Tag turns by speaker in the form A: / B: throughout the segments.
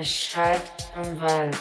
A: Es schallt im Wald.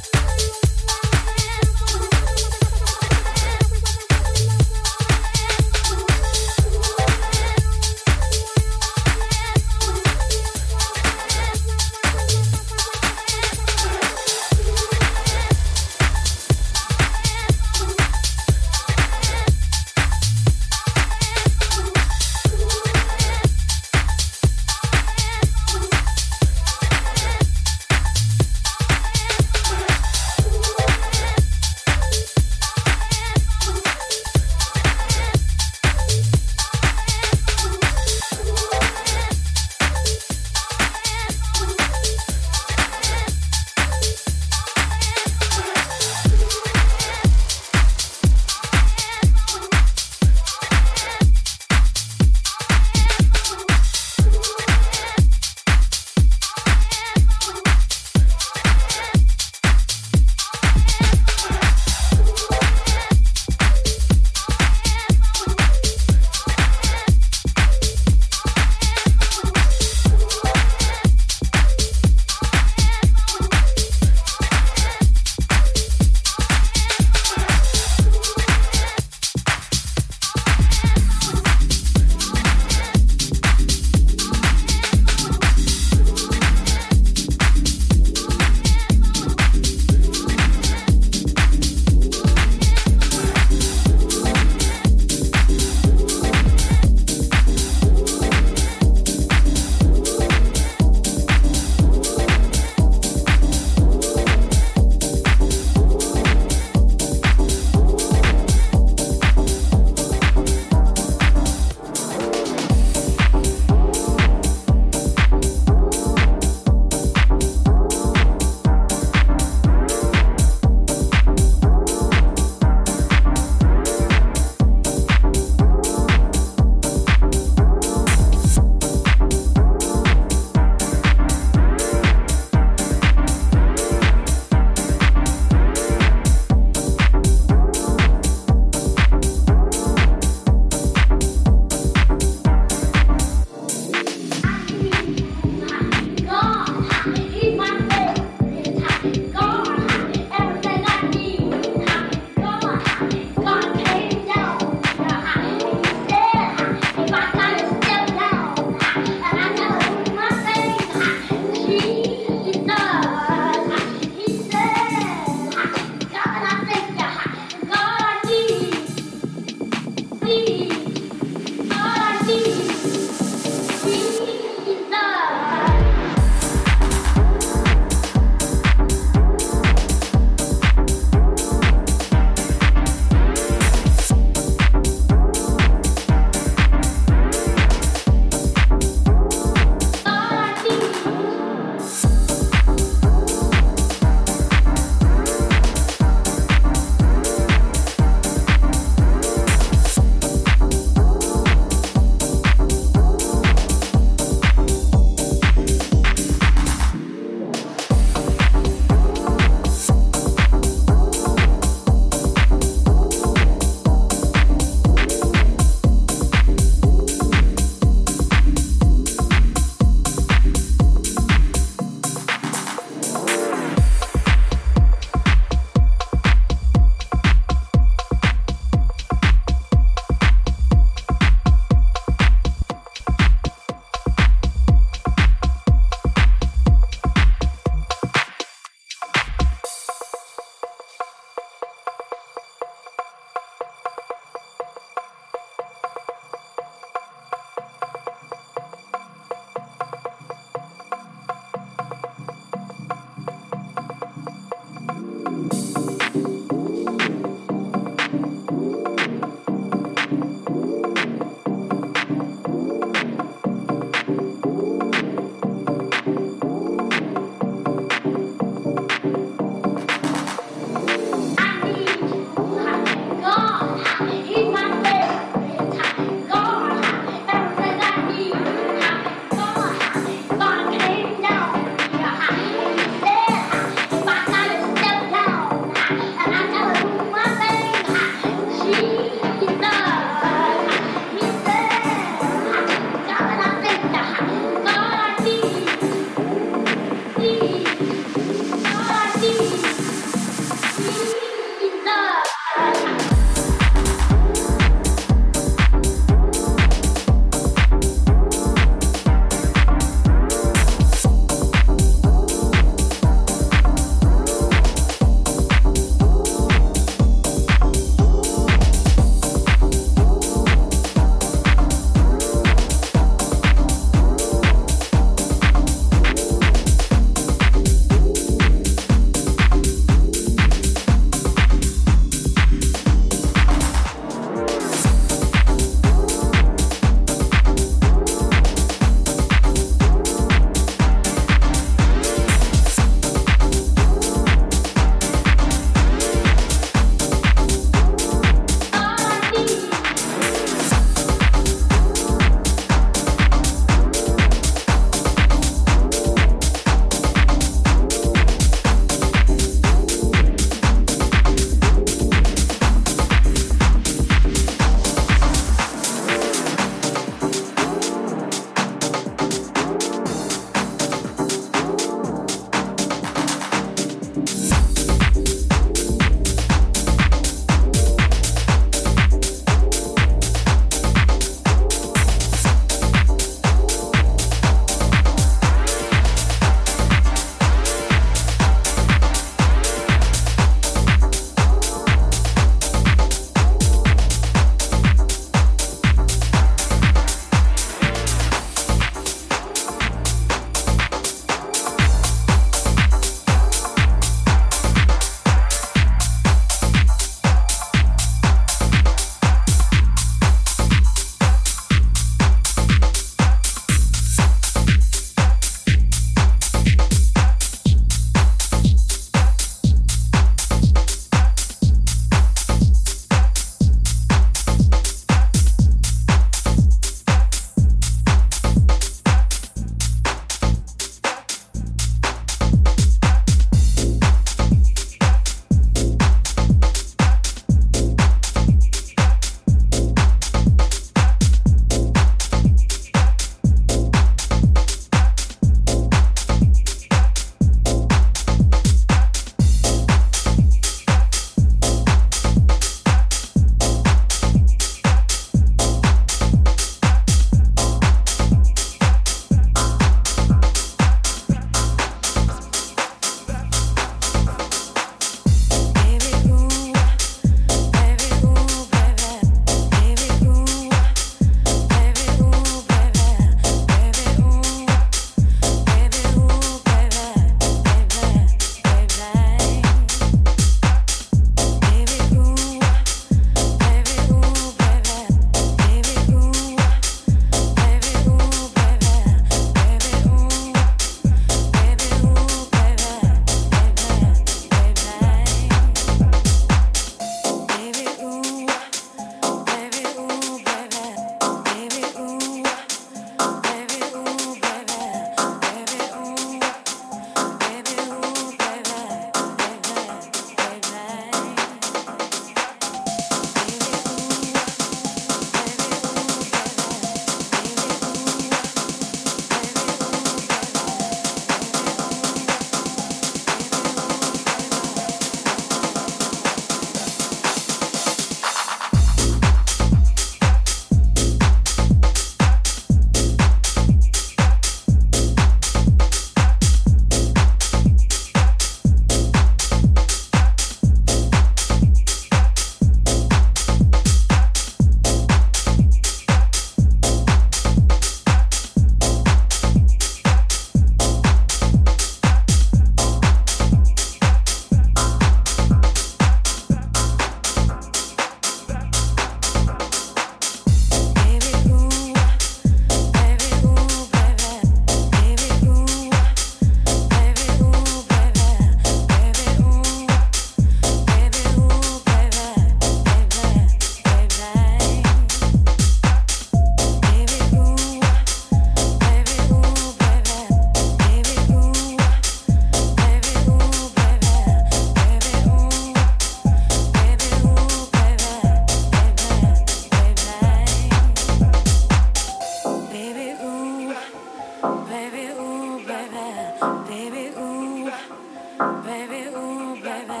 A: baby, ooh, baby,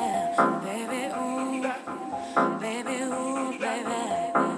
A: baby, ooh, baby, ooh, baby.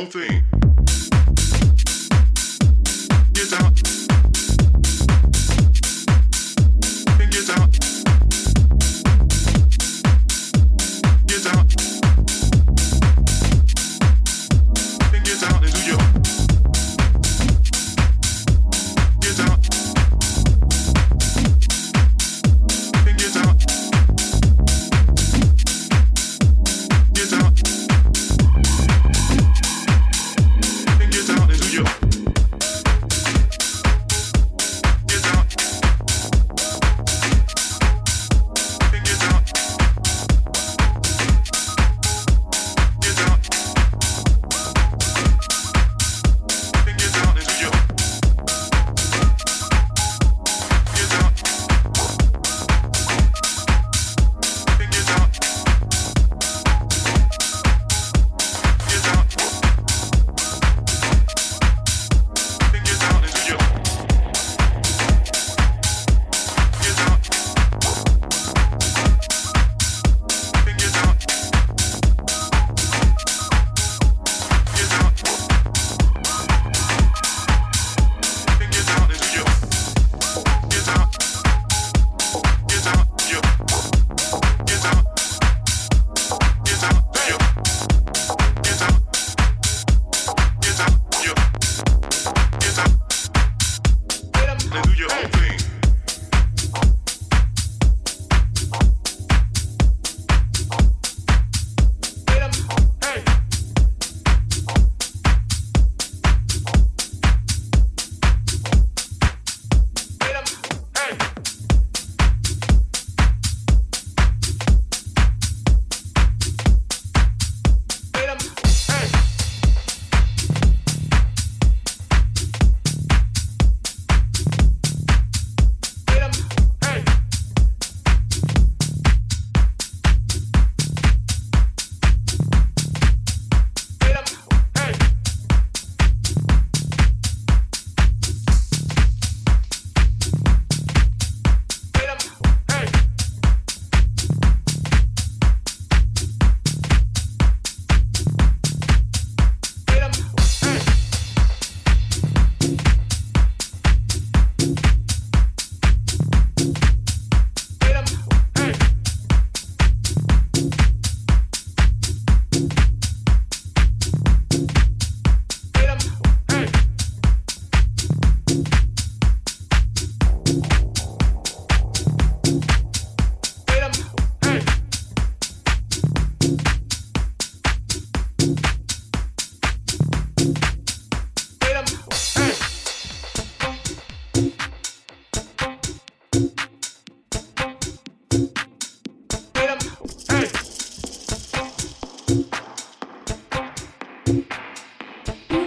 A: whole thing.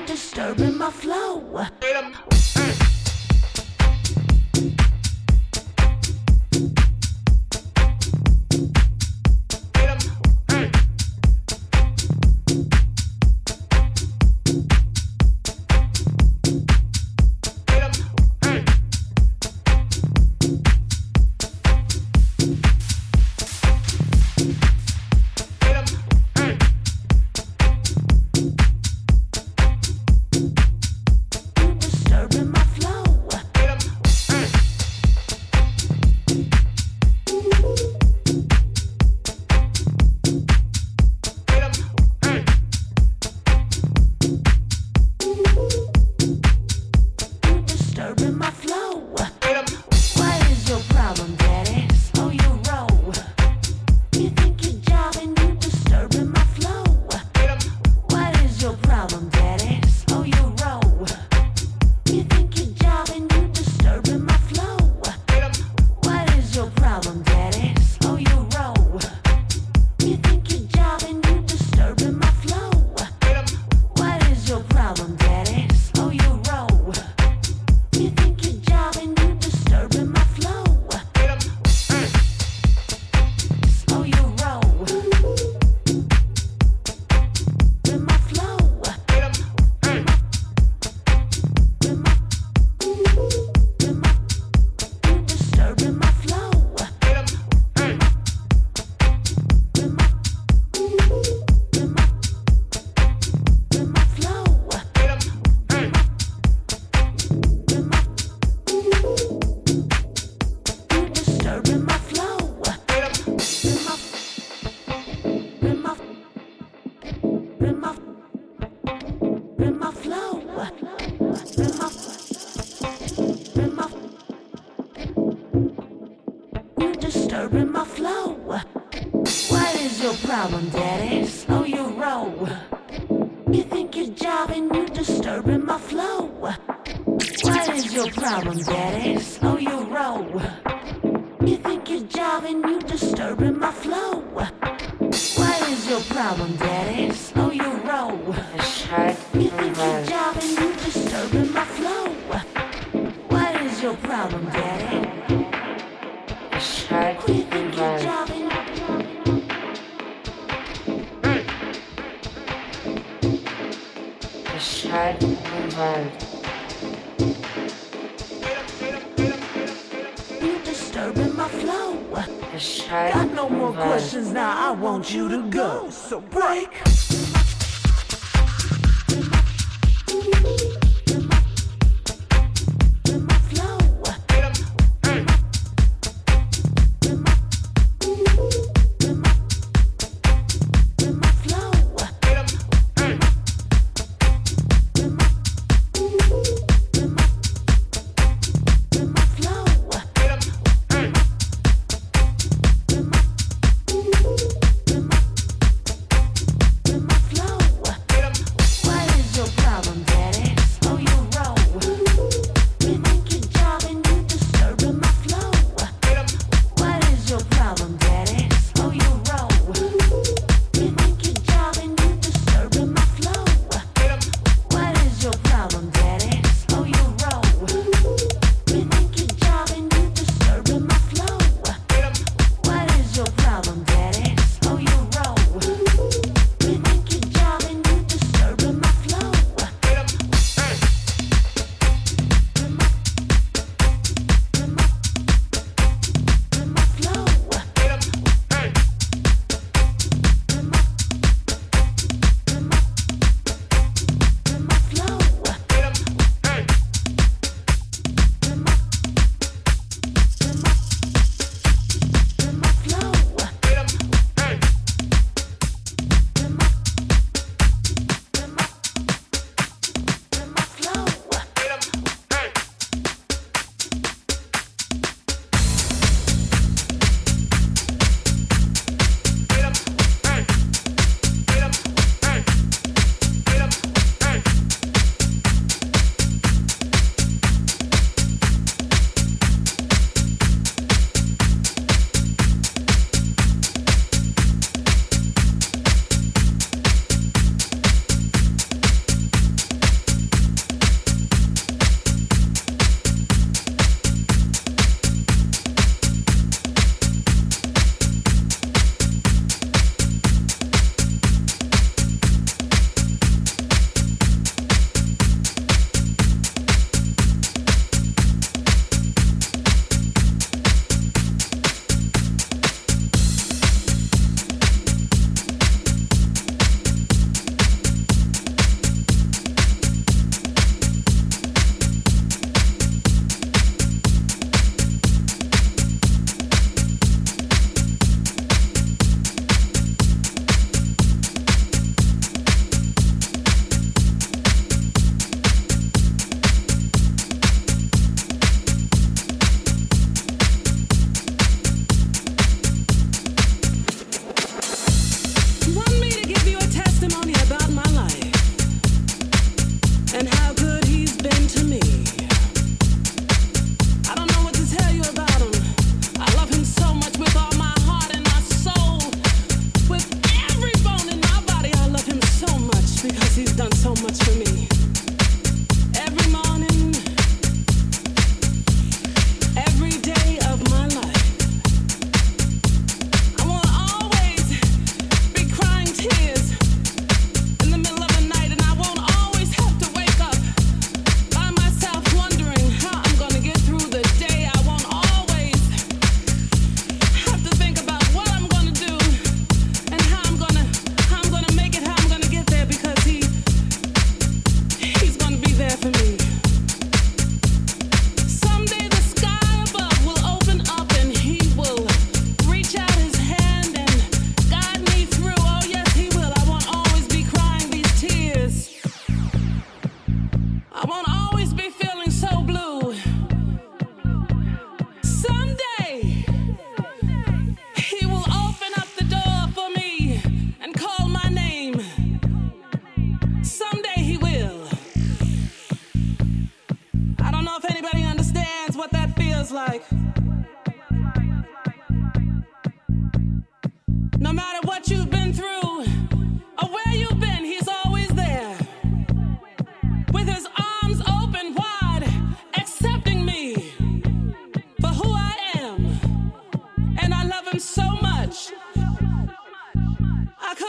A: Disturbing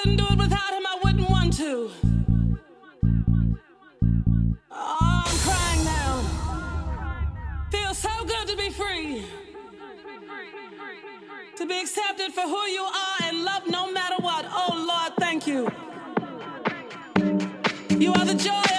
B: couldn't do it without him, I wouldn't want to. Oh, I'm crying now. Feels so good to be free. To be accepted for who you are and loved no matter what. Oh Lord, thank you. You are the joy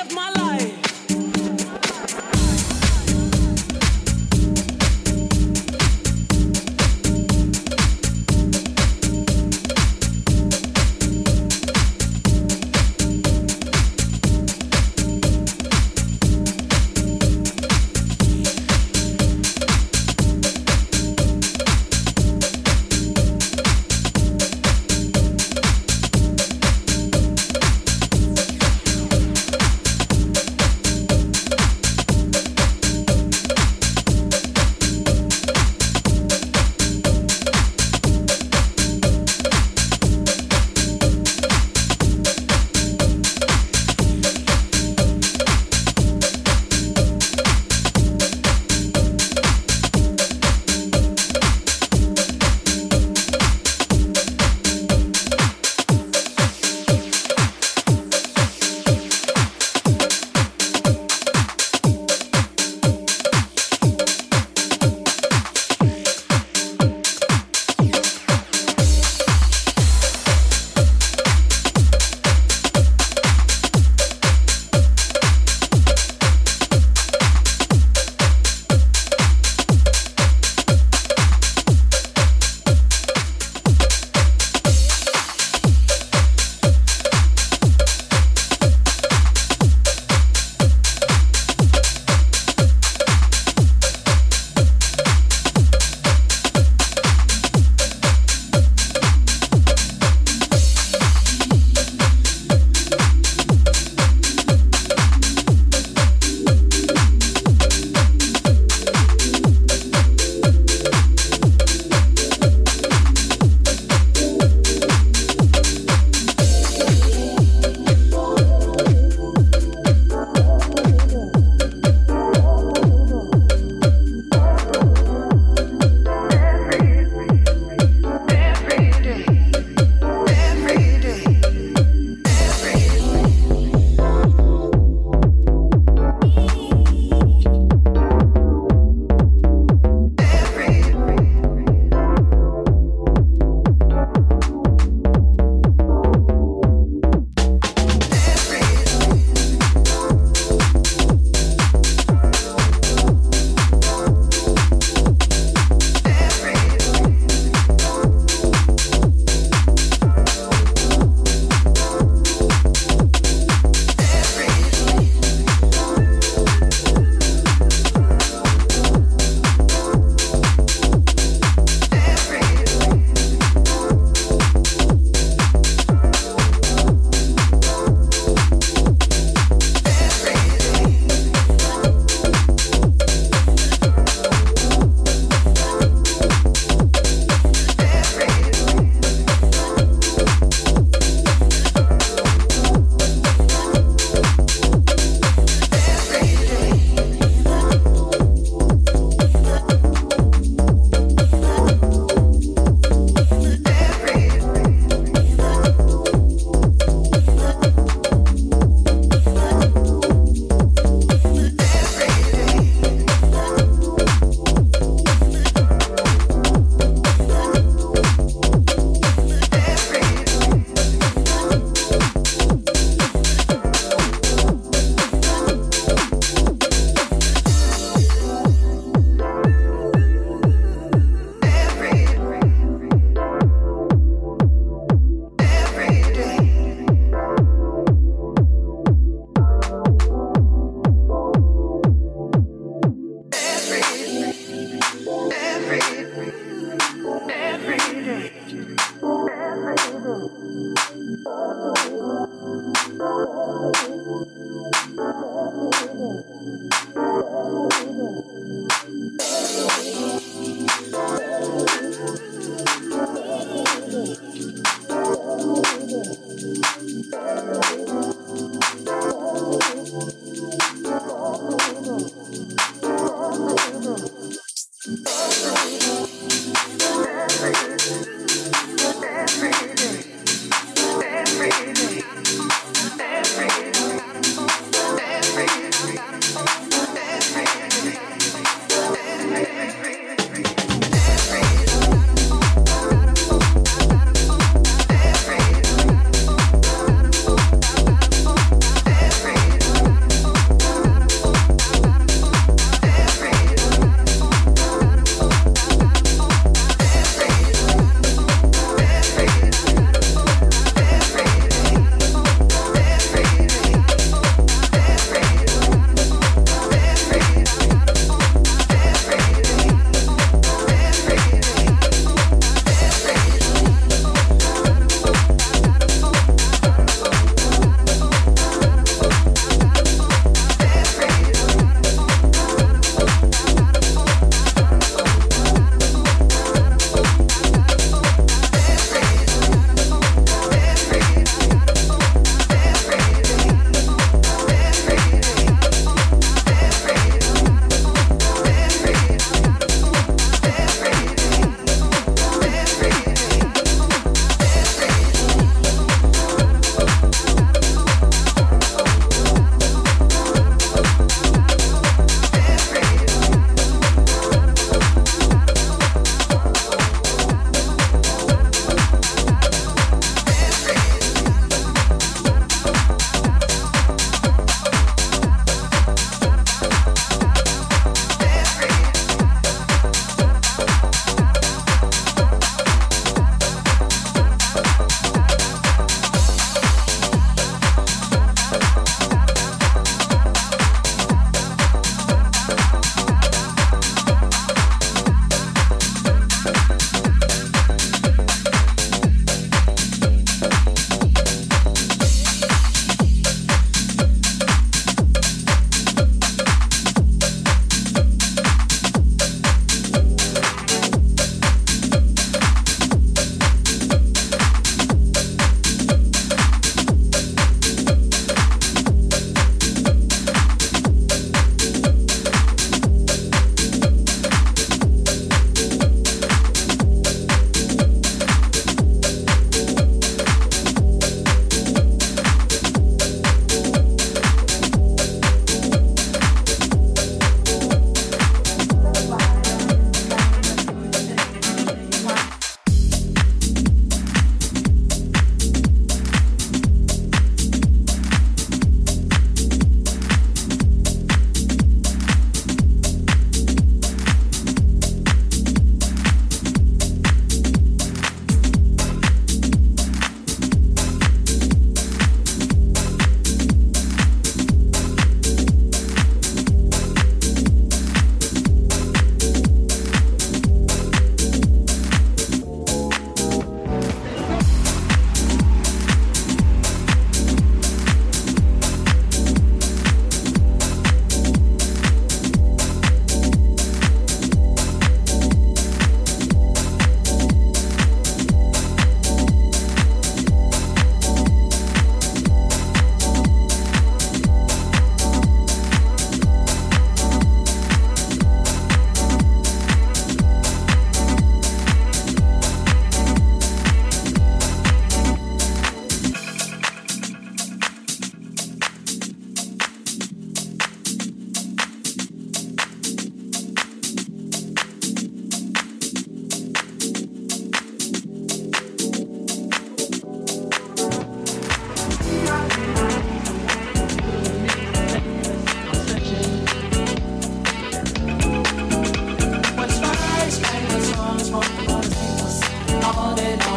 C: all and on.